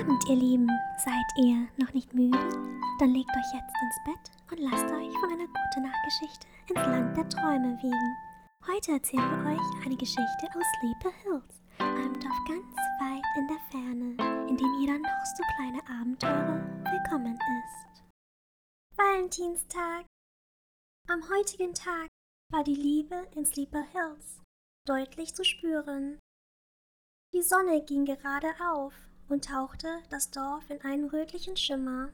Abend, ihr Lieben. Seid ihr noch nicht müde? Dann legt euch jetzt ins Bett und lasst euch von einer guten Nachtgeschichte ins Land der Träume wiegen. Heute erzählen wir euch eine Geschichte aus Sleepy Hills, einem Dorf ganz weit in der Ferne, in dem jeder noch so kleine Abenteurer willkommen ist. Valentinstag. Am heutigen Tag war die Liebe in Sleepy Hills deutlich zu spüren. Die Sonne ging gerade auf und tauchte das Dorf in einen rötlichen Schimmer.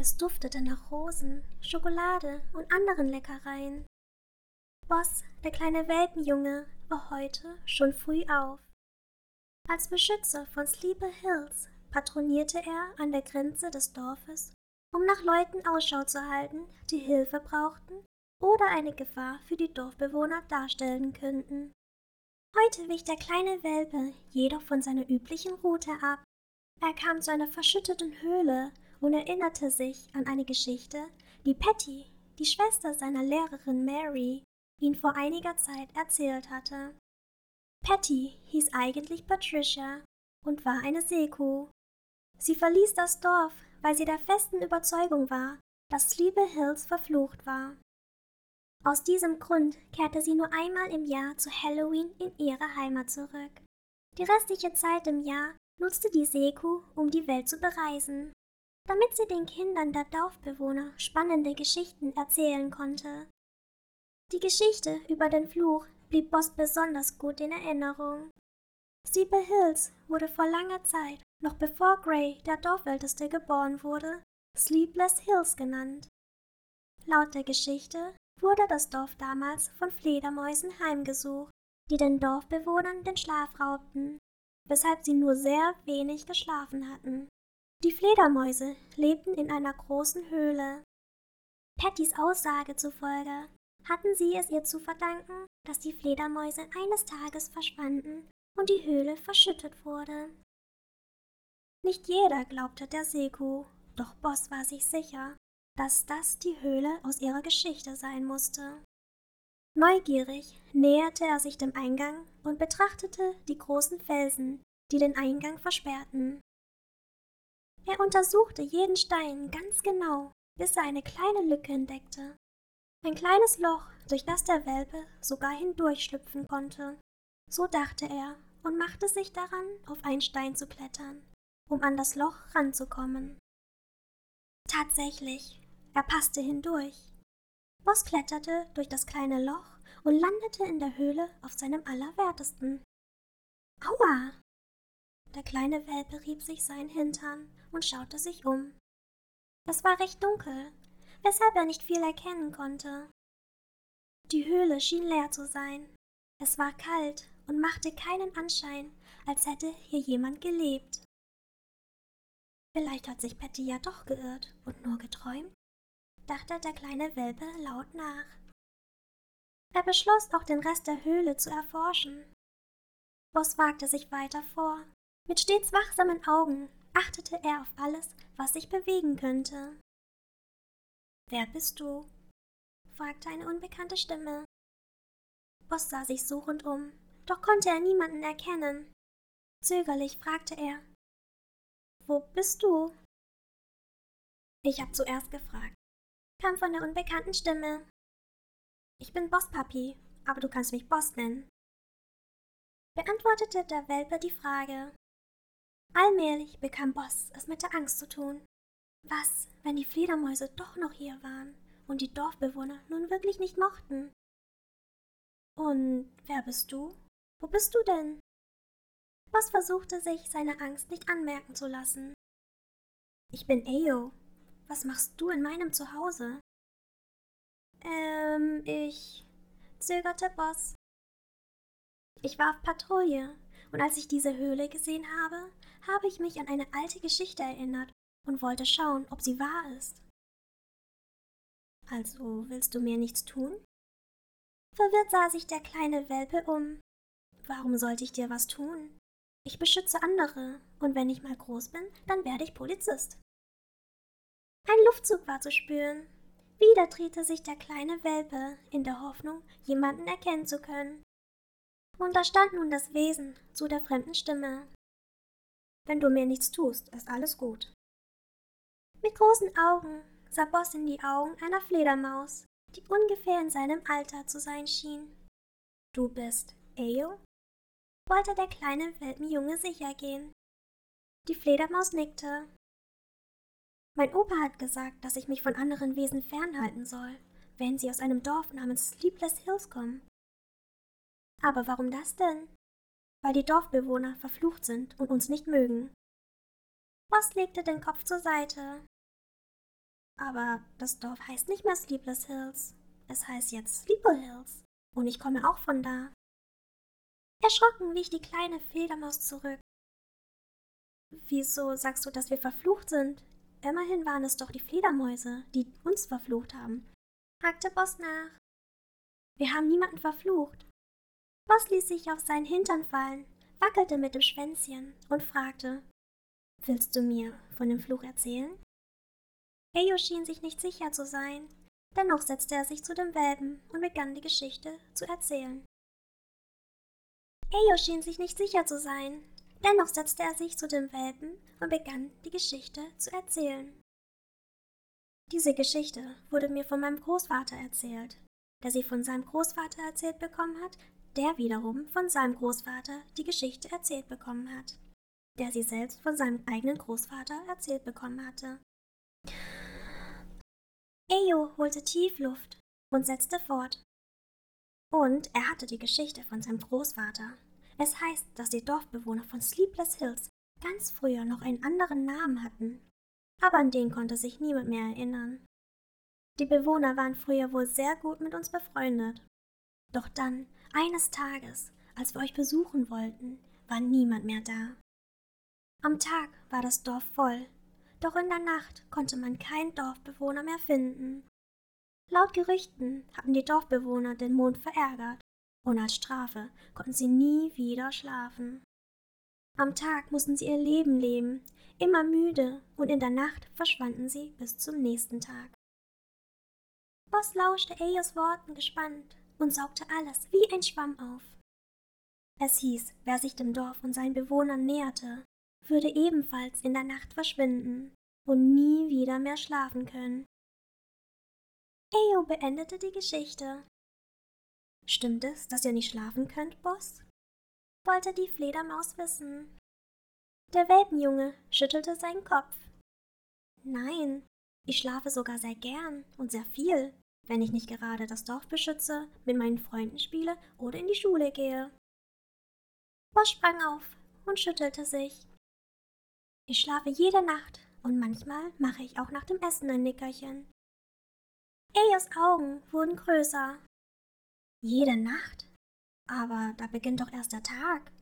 Es duftete nach Rosen, Schokolade und anderen Leckereien. Boss, der kleine Welpenjunge, war heute schon früh auf. Als Beschützer von Sleepy Hills patronierte er an der Grenze des Dorfes, um nach Leuten Ausschau zu halten, die Hilfe brauchten oder eine Gefahr für die Dorfbewohner darstellen könnten. Heute wich der kleine Welpe jedoch von seiner üblichen Route ab. Er kam zu einer verschütteten Höhle und erinnerte sich an eine Geschichte, die Patty, die Schwester seiner Lehrerin Mary, ihn vor einiger Zeit erzählt hatte. Patty hieß eigentlich Patricia und war eine Seekuh. Sie verließ das Dorf, weil sie der festen Überzeugung war, dass Sleepy Hills verflucht war. Aus diesem Grund kehrte sie nur einmal im Jahr zu Halloween in ihre Heimat zurück. Die restliche Zeit im Jahr nutzte die Seekuh, um die Welt zu bereisen, damit sie den Kindern der Dorfbewohner spannende Geschichten erzählen konnte. Die Geschichte über den Fluch blieb Boss besonders gut in Erinnerung. Steeple Hills wurde vor langer Zeit, noch bevor Gray, der Dorfälteste, geboren wurde, Sleepless Hills genannt. Laut der Geschichte wurde das Dorf damals von Fledermäusen heimgesucht, die den Dorfbewohnern den Schlaf raubten, weshalb sie nur sehr wenig geschlafen hatten. Die Fledermäuse lebten in einer großen Höhle. Pattys Aussage zufolge hatten sie es ihr zu verdanken, dass die Fledermäuse eines Tages verschwanden und die Höhle verschüttet wurde. Nicht jeder glaubte der Seekuh, doch Boss war sich sicher, dass das die Höhle aus ihrer Geschichte sein musste. Neugierig näherte er sich dem Eingang und betrachtete die großen Felsen, die den Eingang versperrten. Er untersuchte jeden Stein ganz genau, bis er eine kleine Lücke entdeckte. Ein kleines Loch, durch das der Welpe sogar hindurchschlüpfen konnte. So dachte er und machte sich daran, auf einen Stein zu klettern, um an das Loch ranzukommen. Tatsächlich, er passte hindurch. Boss kletterte durch das kleine Loch und landete in der Höhle auf seinem Allerwertesten. Aua! Der kleine Welpe rieb sich seinen Hintern und schaute sich um. Es war recht dunkel, weshalb er nicht viel erkennen konnte. Die Höhle schien leer zu sein. Es war kalt und machte keinen Anschein, als hätte hier jemand gelebt. Vielleicht hat sich Patty ja doch geirrt und nur geträumt dachte der kleine Welpe laut nach. Er beschloss, auch den Rest der Höhle zu erforschen. Boss wagte sich weiter vor. Mit stets wachsamen Augen achtete er auf alles, was sich bewegen könnte. Wer bist du? fragte eine unbekannte Stimme. Boss sah sich suchend um, doch konnte er niemanden erkennen. Zögerlich fragte er. Wo bist du? Ich hab zuerst gefragt, kam von der unbekannten Stimme. Ich bin Bosspapi, aber du kannst mich Boss nennen. Beantwortete der Welpe die Frage. Allmählich bekam Boss es mit der Angst zu tun. Was, wenn die Fledermäuse doch noch hier waren und die Dorfbewohner nun wirklich nicht mochten? Und wer bist du? Wo bist du denn? Boss versuchte sich seine Angst nicht anmerken zu lassen. Ich bin Ayo, was machst du in meinem Zuhause? Ähm, ich zögerte Boss. Ich war auf Patrouille, und als ich diese Höhle gesehen habe, habe ich mich an eine alte Geschichte erinnert und wollte schauen, ob sie wahr ist. Also willst du mir nichts tun? Verwirrt sah sich der kleine Welpe um. Warum sollte ich dir was tun? Ich beschütze andere, und wenn ich mal groß bin, dann werde ich Polizist. Ein Luftzug war zu spüren. Wieder drehte sich der kleine Welpe in der Hoffnung, jemanden erkennen zu können. Und da stand nun das Wesen zu der fremden Stimme. Wenn du mir nichts tust, ist alles gut. Mit großen Augen sah Boss in die Augen einer Fledermaus, die ungefähr in seinem Alter zu sein schien. Du bist Eo? wollte der kleine Welpenjunge sicher gehen. Die Fledermaus nickte. Mein Opa hat gesagt, dass ich mich von anderen Wesen fernhalten soll, wenn sie aus einem Dorf namens Sleepless Hills kommen. Aber warum das denn? Weil die Dorfbewohner verflucht sind und uns nicht mögen. Boss legte den Kopf zur Seite. Aber das Dorf heißt nicht mehr Sleepless Hills. Es heißt jetzt Sleeper Hills. Und ich komme auch von da. Erschrocken wich die kleine Fledermaus zurück. Wieso sagst du, dass wir verflucht sind? Immerhin waren es doch die Fledermäuse, die uns verflucht haben, hakte Boss nach. Wir haben niemanden verflucht. Boss ließ sich auf seinen Hintern fallen, wackelte mit dem Schwänzchen und fragte, Willst du mir von dem Fluch erzählen? Eyo schien sich nicht sicher zu sein, dennoch setzte er sich zu dem Welpen und begann die Geschichte zu erzählen. Eyo schien sich nicht sicher zu sein, dennoch setzte er sich zu dem Welpen und begann die Geschichte zu erzählen. Diese Geschichte wurde mir von meinem Großvater erzählt, der sie von seinem Großvater erzählt bekommen hat, der wiederum von seinem Großvater die Geschichte erzählt bekommen hat, der sie selbst von seinem eigenen Großvater erzählt bekommen hatte. Eyo holte tief Luft und setzte fort. Und er hatte die Geschichte von seinem Großvater. Es heißt, dass die Dorfbewohner von Sleepless Hills ganz früher noch einen anderen Namen hatten, aber an den konnte sich niemand mehr erinnern. Die Bewohner waren früher wohl sehr gut mit uns befreundet. Doch dann, eines Tages, als wir euch besuchen wollten, war niemand mehr da. Am Tag war das Dorf voll, doch in der Nacht konnte man keinen Dorfbewohner mehr finden. Laut Gerüchten hatten die Dorfbewohner den Mond verärgert, und als Strafe konnten sie nie wieder schlafen. Am Tag mussten sie ihr Leben leben, immer müde, und in der Nacht verschwanden sie bis zum nächsten Tag. Boss lauschte Eyos Worten gespannt und saugte alles wie ein Schwamm auf. Es hieß, wer sich dem Dorf und seinen Bewohnern näherte, würde ebenfalls in der Nacht verschwinden und nie wieder mehr schlafen können. Eyo beendete die Geschichte. Stimmt es, dass ihr nicht schlafen könnt, Boss? wollte die Fledermaus wissen. Der Welpenjunge schüttelte seinen Kopf. Nein, ich schlafe sogar sehr gern und sehr viel, wenn ich nicht gerade das Dorf beschütze, mit meinen Freunden spiele oder in die Schule gehe. Boss sprang auf und schüttelte sich. Ich schlafe jede Nacht und manchmal mache ich auch nach dem Essen ein Nickerchen. Eyas Augen wurden größer. Jede Nacht? Aber da beginnt doch erst der Tag.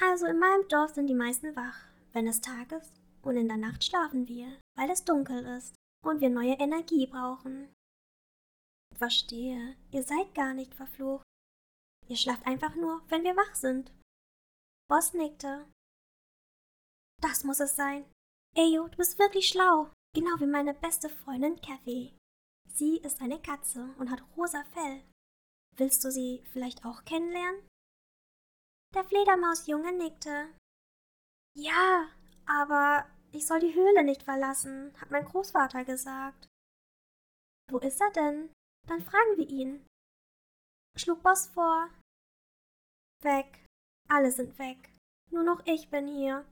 Also in meinem Dorf sind die meisten wach, wenn es Tag ist, und in der Nacht schlafen wir, weil es dunkel ist und wir neue Energie brauchen. Verstehe, ihr seid gar nicht verflucht. Ihr schlaft einfach nur, wenn wir wach sind. Boss nickte. Das muss es sein. Eyo, du bist wirklich schlau. Genau wie meine beste Freundin Kathy. Sie ist eine Katze und hat rosa Fell. Willst du sie vielleicht auch kennenlernen? Der Fledermausjunge nickte. Ja, aber ich soll die Höhle nicht verlassen, hat mein Großvater gesagt. Wo ist er denn? Dann fragen wir ihn. Schlug Boss vor. Weg. Alle sind weg. Nur noch ich bin hier.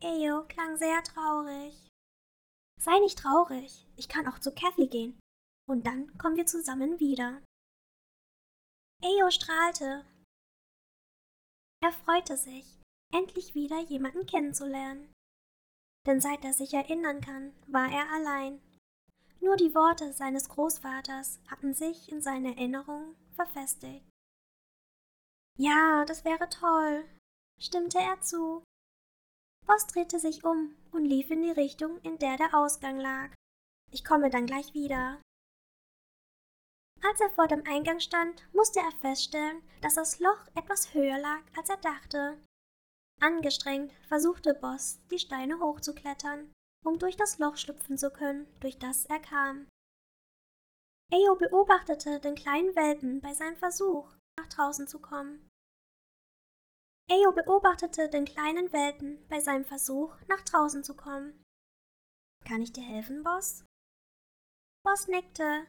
Eyo klang sehr traurig. Sei nicht traurig, ich kann auch zu Kathy gehen. Und dann kommen wir zusammen wieder. Eyo strahlte. Er freute sich, endlich wieder jemanden kennenzulernen. Denn seit er sich erinnern kann, war er allein. Nur die Worte seines Großvaters hatten sich in seiner Erinnerung verfestigt. Ja, das wäre toll, stimmte er zu. Boss drehte sich um und lief in die Richtung, in der der Ausgang lag. Ich komme dann gleich wieder. Als er vor dem Eingang stand, musste er feststellen, dass das Loch etwas höher lag, als er dachte. Angestrengt versuchte Boss, die Steine hochzuklettern, um durch das Loch schlüpfen zu können, durch das er kam. Eo beobachtete den kleinen Welpen bei seinem Versuch, nach draußen zu kommen. Ayo beobachtete den kleinen Welpen bei seinem Versuch, nach draußen zu kommen. Kann ich dir helfen, Boss? Boss nickte.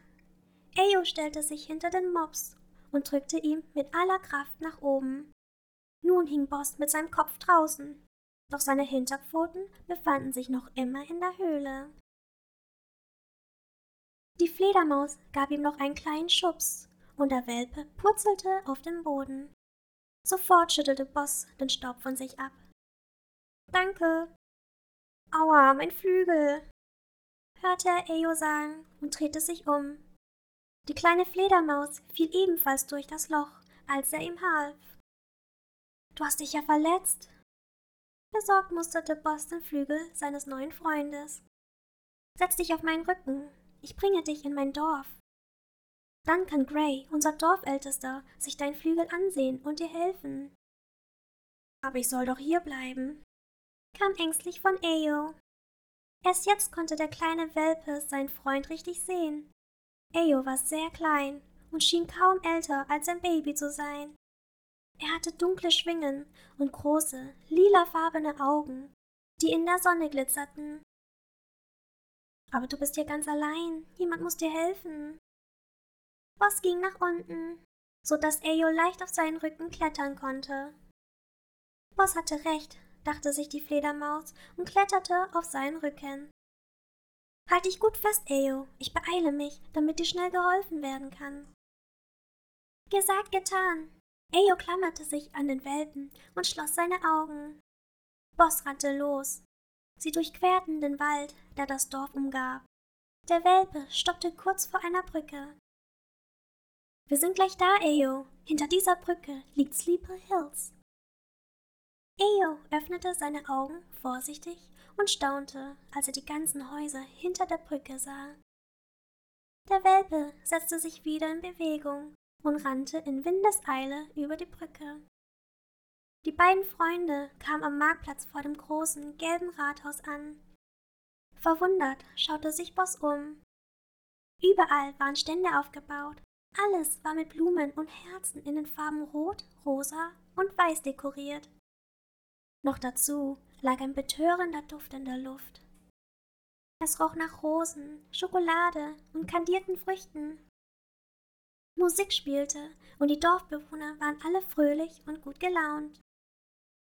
Ayo stellte sich hinter den Mops und drückte ihm mit aller Kraft nach oben. Nun hing Boss mit seinem Kopf draußen, doch seine Hinterpfoten befanden sich noch immer in der Höhle. Die Fledermaus gab ihm noch einen kleinen Schubs, und der Welpe purzelte auf den Boden. Sofort schüttelte Boss den Staub von sich ab. Danke. Aua, mein Flügel, hörte er Ejo sagen und drehte sich um. Die kleine Fledermaus fiel ebenfalls durch das Loch, als er ihm half. Du hast dich ja verletzt. Besorgt musterte Boss den Flügel seines neuen Freundes. Setz dich auf meinen Rücken, ich bringe dich in mein Dorf. Dann kann Gray, unser Dorfältester, sich deinen Flügel ansehen und dir helfen. Aber ich soll doch hier bleiben, kam ängstlich von Ayo. Erst jetzt konnte der kleine Welpe seinen Freund richtig sehen. Ayo war sehr klein und schien kaum älter als ein Baby zu sein. Er hatte dunkle Schwingen und große, lilafarbene Augen, die in der Sonne glitzerten. Aber du bist hier ganz allein, jemand muss dir helfen, Boss ging nach unten, so dass Ayo leicht auf seinen Rücken klettern konnte. Boss hatte recht, dachte sich die Fledermaus und kletterte auf seinen Rücken. Halt dich gut fest, Ayo, ich beeile mich, damit dir schnell geholfen werden kann. Gesagt, getan. Ayo klammerte sich an den Welpen und schloss seine Augen. Boss rannte los. Sie durchquerten den Wald, der das Dorf umgab. Der Welpe stoppte kurz vor einer Brücke. Wir sind gleich da, Ayo. Hinter dieser Brücke liegt Sleeper Hills. Ayo öffnete seine Augen vorsichtig und staunte, als er die ganzen Häuser hinter der Brücke sah. Der Welpe setzte sich wieder in Bewegung und rannte in Windeseile über die Brücke. Die beiden Freunde kamen am Marktplatz vor dem großen, gelben Rathaus an. Verwundert schaute sich Boss um. Überall waren Stände aufgebaut, alles war mit Blumen und Herzen in den Farben Rot, Rosa und Weiß dekoriert. Noch dazu lag ein betörender Duft in der Luft. Es roch nach Rosen, Schokolade und kandierten Früchten. Musik spielte und die Dorfbewohner waren alle fröhlich und gut gelaunt.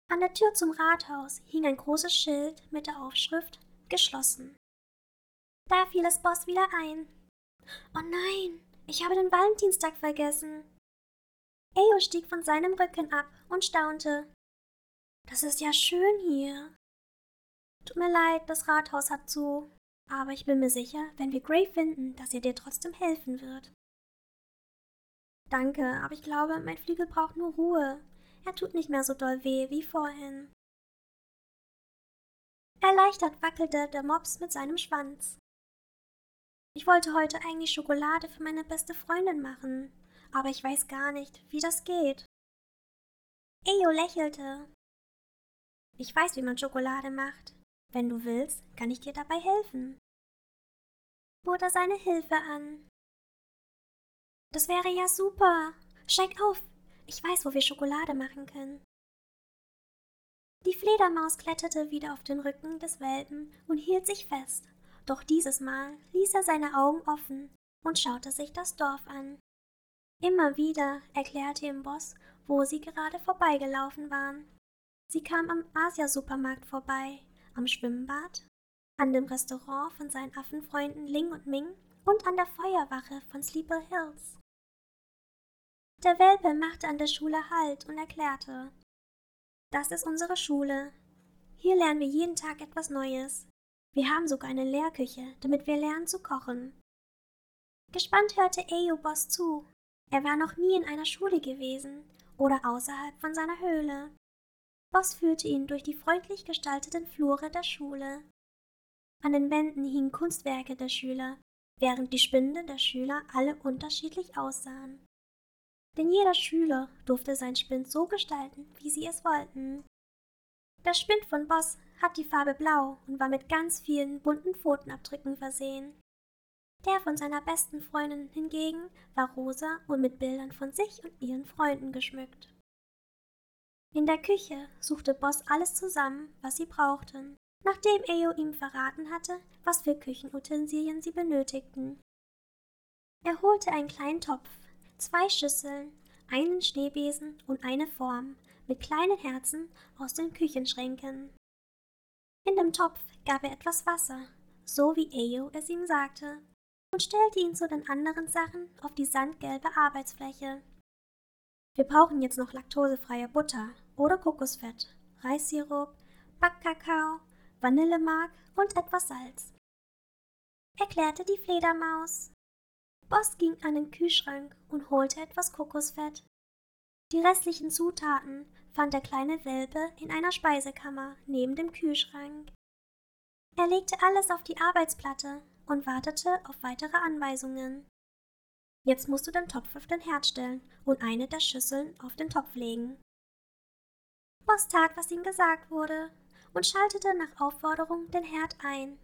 An der Tür zum Rathaus hing ein großes Schild mit der Aufschrift Geschlossen. Da fiel es Boss wieder ein. Oh nein, ich habe den Valentinstag vergessen. Eo stieg von seinem Rücken ab und staunte. Das ist ja schön hier. Tut mir leid, das Rathaus hat zu. Aber ich bin mir sicher, wenn wir Gray finden, dass er dir trotzdem helfen wird. Danke, aber ich glaube, mein Flügel braucht nur Ruhe. Er tut nicht mehr so doll weh wie vorhin. Erleichtert wackelte der Mops mit seinem Schwanz. Ich wollte heute eigentlich Schokolade für meine beste Freundin machen, aber ich weiß gar nicht, wie das geht. Eyo lächelte. Ich weiß, wie man Schokolade macht. Wenn du willst, kann ich dir dabei helfen. Bot er seine Hilfe an. Das wäre ja super. Steig auf. Ich weiß, wo wir Schokolade machen können. Die Fledermaus kletterte wieder auf den Rücken des Welpen und hielt sich fest. Doch dieses Mal ließ er seine Augen offen und schaute sich das Dorf an. Immer wieder erklärte ihm Boss, wo sie gerade vorbeigelaufen waren. Sie kam am Asia-Supermarkt vorbei, am Schwimmbad, an dem Restaurant von seinen Affenfreunden Ling und Ming und an der Feuerwache von Sleeper Hills. Der Welpe machte an der Schule Halt und erklärte, das ist unsere Schule. Hier lernen wir jeden Tag etwas Neues. Wir haben sogar eine Lehrküche, damit wir lernen zu kochen. Gespannt hörte Boss zu. Er war noch nie in einer Schule gewesen oder außerhalb von seiner Höhle. Boss führte ihn durch die freundlich gestalteten Flure der Schule. An den Wänden hingen Kunstwerke der Schüler, während die Spinde der Schüler alle unterschiedlich aussahen. Denn jeder Schüler durfte sein Spind so gestalten, wie sie es wollten. Der Spind von Boss hat die Farbe blau und war mit ganz vielen bunten Pfotenabdrücken versehen. Der von seiner besten Freundin hingegen war rosa und mit Bildern von sich und ihren Freunden geschmückt. In der Küche suchte Boss alles zusammen, was sie brauchten, nachdem Eo ihm verraten hatte, was für Küchenutensilien sie benötigten. Er holte einen kleinen Topf, zwei Schüsseln, einen Schneebesen und eine Form mit kleinen Herzen aus den Küchenschränken. In dem Topf gab er etwas Wasser, so wie Eo es ihm sagte, und stellte ihn zu den anderen Sachen auf die sandgelbe Arbeitsfläche. Wir brauchen jetzt noch laktosefreie Butter oder Kokosfett, Reissirup, Backkakao, Vanillemark und etwas Salz. Erklärte die Fledermaus. Boss ging an den Kühlschrank und holte etwas Kokosfett. Die restlichen Zutaten fand der kleine Welpe in einer Speisekammer neben dem Kühlschrank. Er legte alles auf die Arbeitsplatte und wartete auf weitere Anweisungen. Jetzt musst du den Topf auf den Herd stellen und eine der Schüsseln auf den Topf legen. Boss tat, was ihm gesagt wurde, und schaltete nach Aufforderung den Herd ein.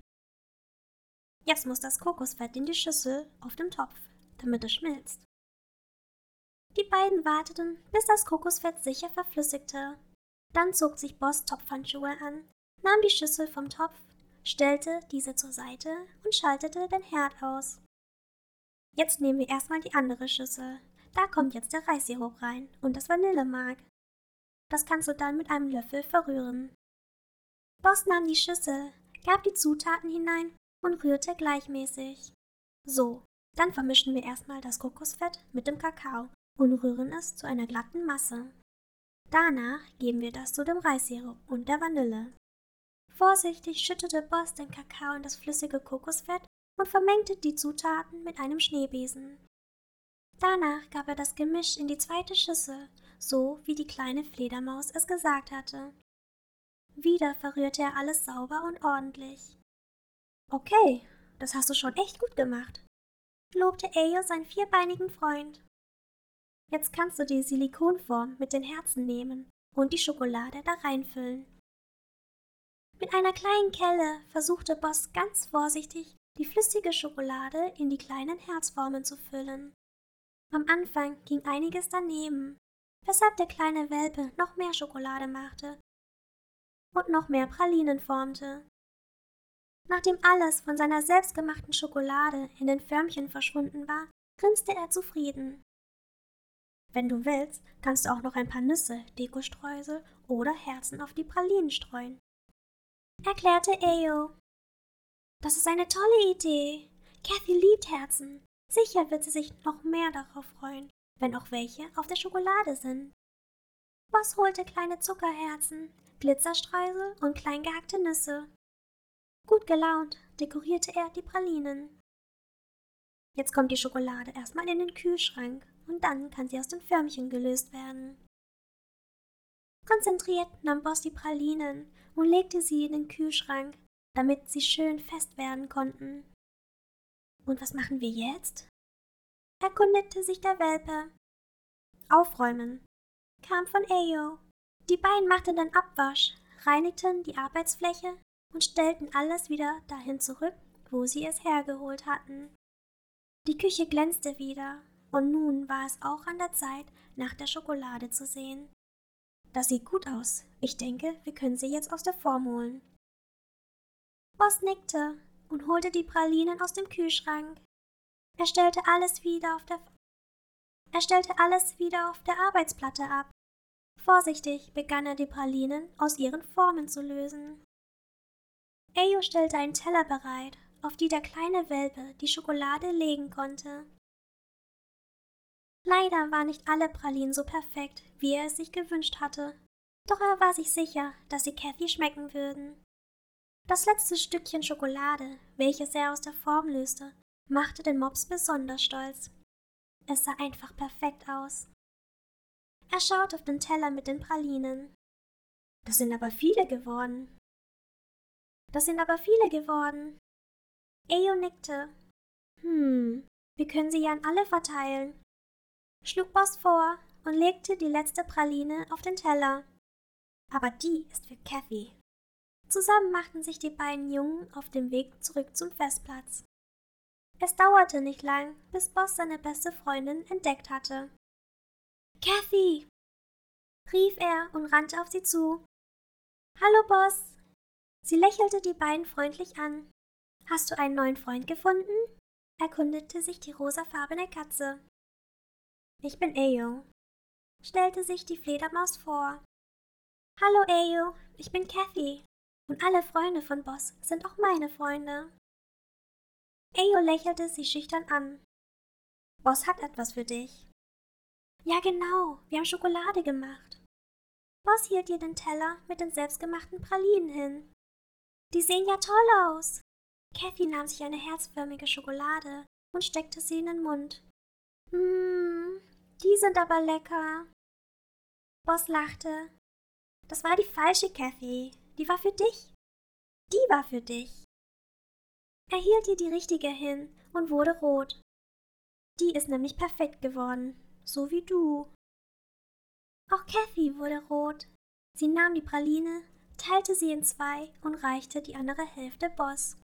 Jetzt muss das Kokosfett in die Schüssel auf dem Topf, damit es schmilzt. Die beiden warteten, bis das Kokosfett sicher verflüssigte. Dann zog sich Boss Topfhandschuhe an, nahm die Schüssel vom Topf, stellte diese zur Seite und schaltete den Herd aus. Jetzt nehmen wir erstmal die andere Schüssel. Da kommt jetzt der Reissirup rein und das Vanillemark. Das kannst du dann mit einem Löffel verrühren. Boss nahm die Schüssel, gab die Zutaten hinein und rührte gleichmäßig. So, dann vermischen wir erstmal das Kokosfett mit dem Kakao und rühren es zu einer glatten Masse. Danach geben wir das zu dem Reissirup und der Vanille. Vorsichtig schüttete Boss den Kakao in das flüssige Kokosfett und vermengte die Zutaten mit einem Schneebesen. Danach gab er das Gemisch in die zweite Schüssel, so wie die kleine Fledermaus es gesagt hatte. Wieder verrührte er alles sauber und ordentlich. Okay, das hast du schon echt gut gemacht, lobte Ayo seinen vierbeinigen Freund. Jetzt kannst du die Silikonform mit den Herzen nehmen und die Schokolade da reinfüllen. Mit einer kleinen Kelle versuchte Boss ganz vorsichtig, die flüssige Schokolade in die kleinen Herzformen zu füllen. Am Anfang ging einiges daneben, weshalb der kleine Welpe noch mehr Schokolade machte und noch mehr Pralinen formte. Nachdem alles von seiner selbstgemachten Schokolade in den Förmchen verschwunden war, grinste er zufrieden. Wenn du willst, kannst du auch noch ein paar Nüsse, Dekostreusel oder Herzen auf die Pralinen streuen, erklärte Ayo. Das ist eine tolle Idee. Kathy liebt Herzen. Sicher wird sie sich noch mehr darauf freuen, wenn auch welche auf der Schokolade sind. Boss holte kleine Zuckerherzen, Glitzerstreusel und klein gehackte Nüsse. Gut gelaunt dekorierte er die Pralinen. Jetzt kommt die Schokolade erstmal in den Kühlschrank und dann kann sie aus den Förmchen gelöst werden. Konzentriert nahm Boss die Pralinen und legte sie in den Kühlschrank, damit sie schön fest werden konnten. Und was machen wir jetzt? erkundigte sich der Welpe. Aufräumen, kam von Ayo. Die beiden machten dann Abwasch, reinigten die Arbeitsfläche und stellten alles wieder dahin zurück, wo sie es hergeholt hatten. Die Küche glänzte wieder, und nun war es auch an der Zeit, nach der Schokolade zu sehen. Das sieht gut aus. Ich denke, wir können sie jetzt aus der Form holen. Boss nickte und holte die Pralinen aus dem Kühlschrank. Er stellte alles wieder auf der er stellte alles wieder auf der Arbeitsplatte ab. Vorsichtig begann er die Pralinen aus ihren Formen zu lösen. Eyo stellte einen Teller bereit, auf die der kleine Welpe die Schokolade legen konnte. Leider waren nicht alle Pralinen so perfekt, wie er es sich gewünscht hatte, doch er war sich sicher, dass sie Kathy schmecken würden. Das letzte Stückchen Schokolade, welches er aus der Form löste, machte den Mops besonders stolz. Es sah einfach perfekt aus. Er schaut auf den Teller mit den Pralinen. Das sind aber viele geworden. Das sind aber viele geworden. Eo nickte. Hm, wir können sie ja an alle verteilen. Schlug Boss vor und legte die letzte Praline auf den Teller. Aber die ist für Kathy. Zusammen machten sich die beiden Jungen auf den Weg zurück zum Festplatz. Es dauerte nicht lang, bis Boss seine beste Freundin entdeckt hatte. Kathy! rief er und rannte auf sie zu. Hallo, Boss. Sie lächelte die beiden freundlich an. Hast du einen neuen Freund gefunden? erkundete sich die rosafarbene Katze. Ich bin Ayo, stellte sich die Fledermaus vor. Hallo Ayo, ich bin Kathy und alle Freunde von Boss sind auch meine Freunde. Ayo lächelte sie schüchtern an. Boss hat etwas für dich. Ja, genau, wir haben Schokolade gemacht. Boss hielt ihr den Teller mit den selbstgemachten Pralinen hin. Die sehen ja toll aus. Kathy nahm sich eine herzförmige Schokolade und steckte sie in den Mund. Mmm, die sind aber lecker. Boss lachte. Das war die falsche Kathy. Die war für dich. Die war für dich. Er hielt ihr die richtige hin und wurde rot. Die ist nämlich perfekt geworden, so wie du. Auch Kathy wurde rot. Sie nahm die Praline, teilte sie in zwei und reichte die andere Hälfte Boss.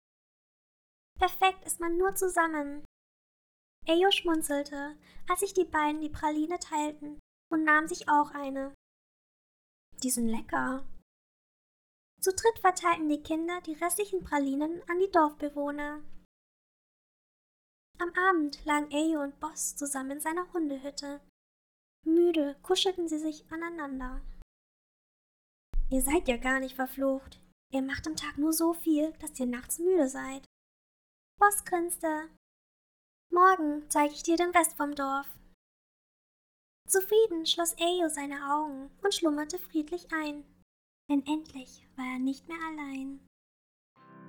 Perfekt ist man nur zusammen. Eyo schmunzelte, als sich die beiden die Praline teilten und nahm sich auch eine. Die sind lecker. Zu dritt verteilten die Kinder die restlichen Pralinen an die Dorfbewohner. Am Abend lagen Eyo und Boss zusammen in seiner Hundehütte. Müde kuschelten sie sich aneinander. Ihr seid ja gar nicht verflucht. Ihr macht am Tag nur so viel, dass ihr nachts müde seid. Boss grinste. Morgen zeige ich dir den Rest vom Dorf. Zufrieden schloss Eyo seine Augen und schlummerte friedlich ein denn endlich war er nicht mehr allein.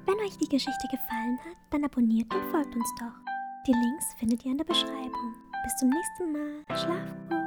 Wenn euch die Geschichte gefallen hat, dann abonniert und folgt uns doch. Die Links findet ihr in der Beschreibung. Bis zum nächsten Mal. Schlaf gut.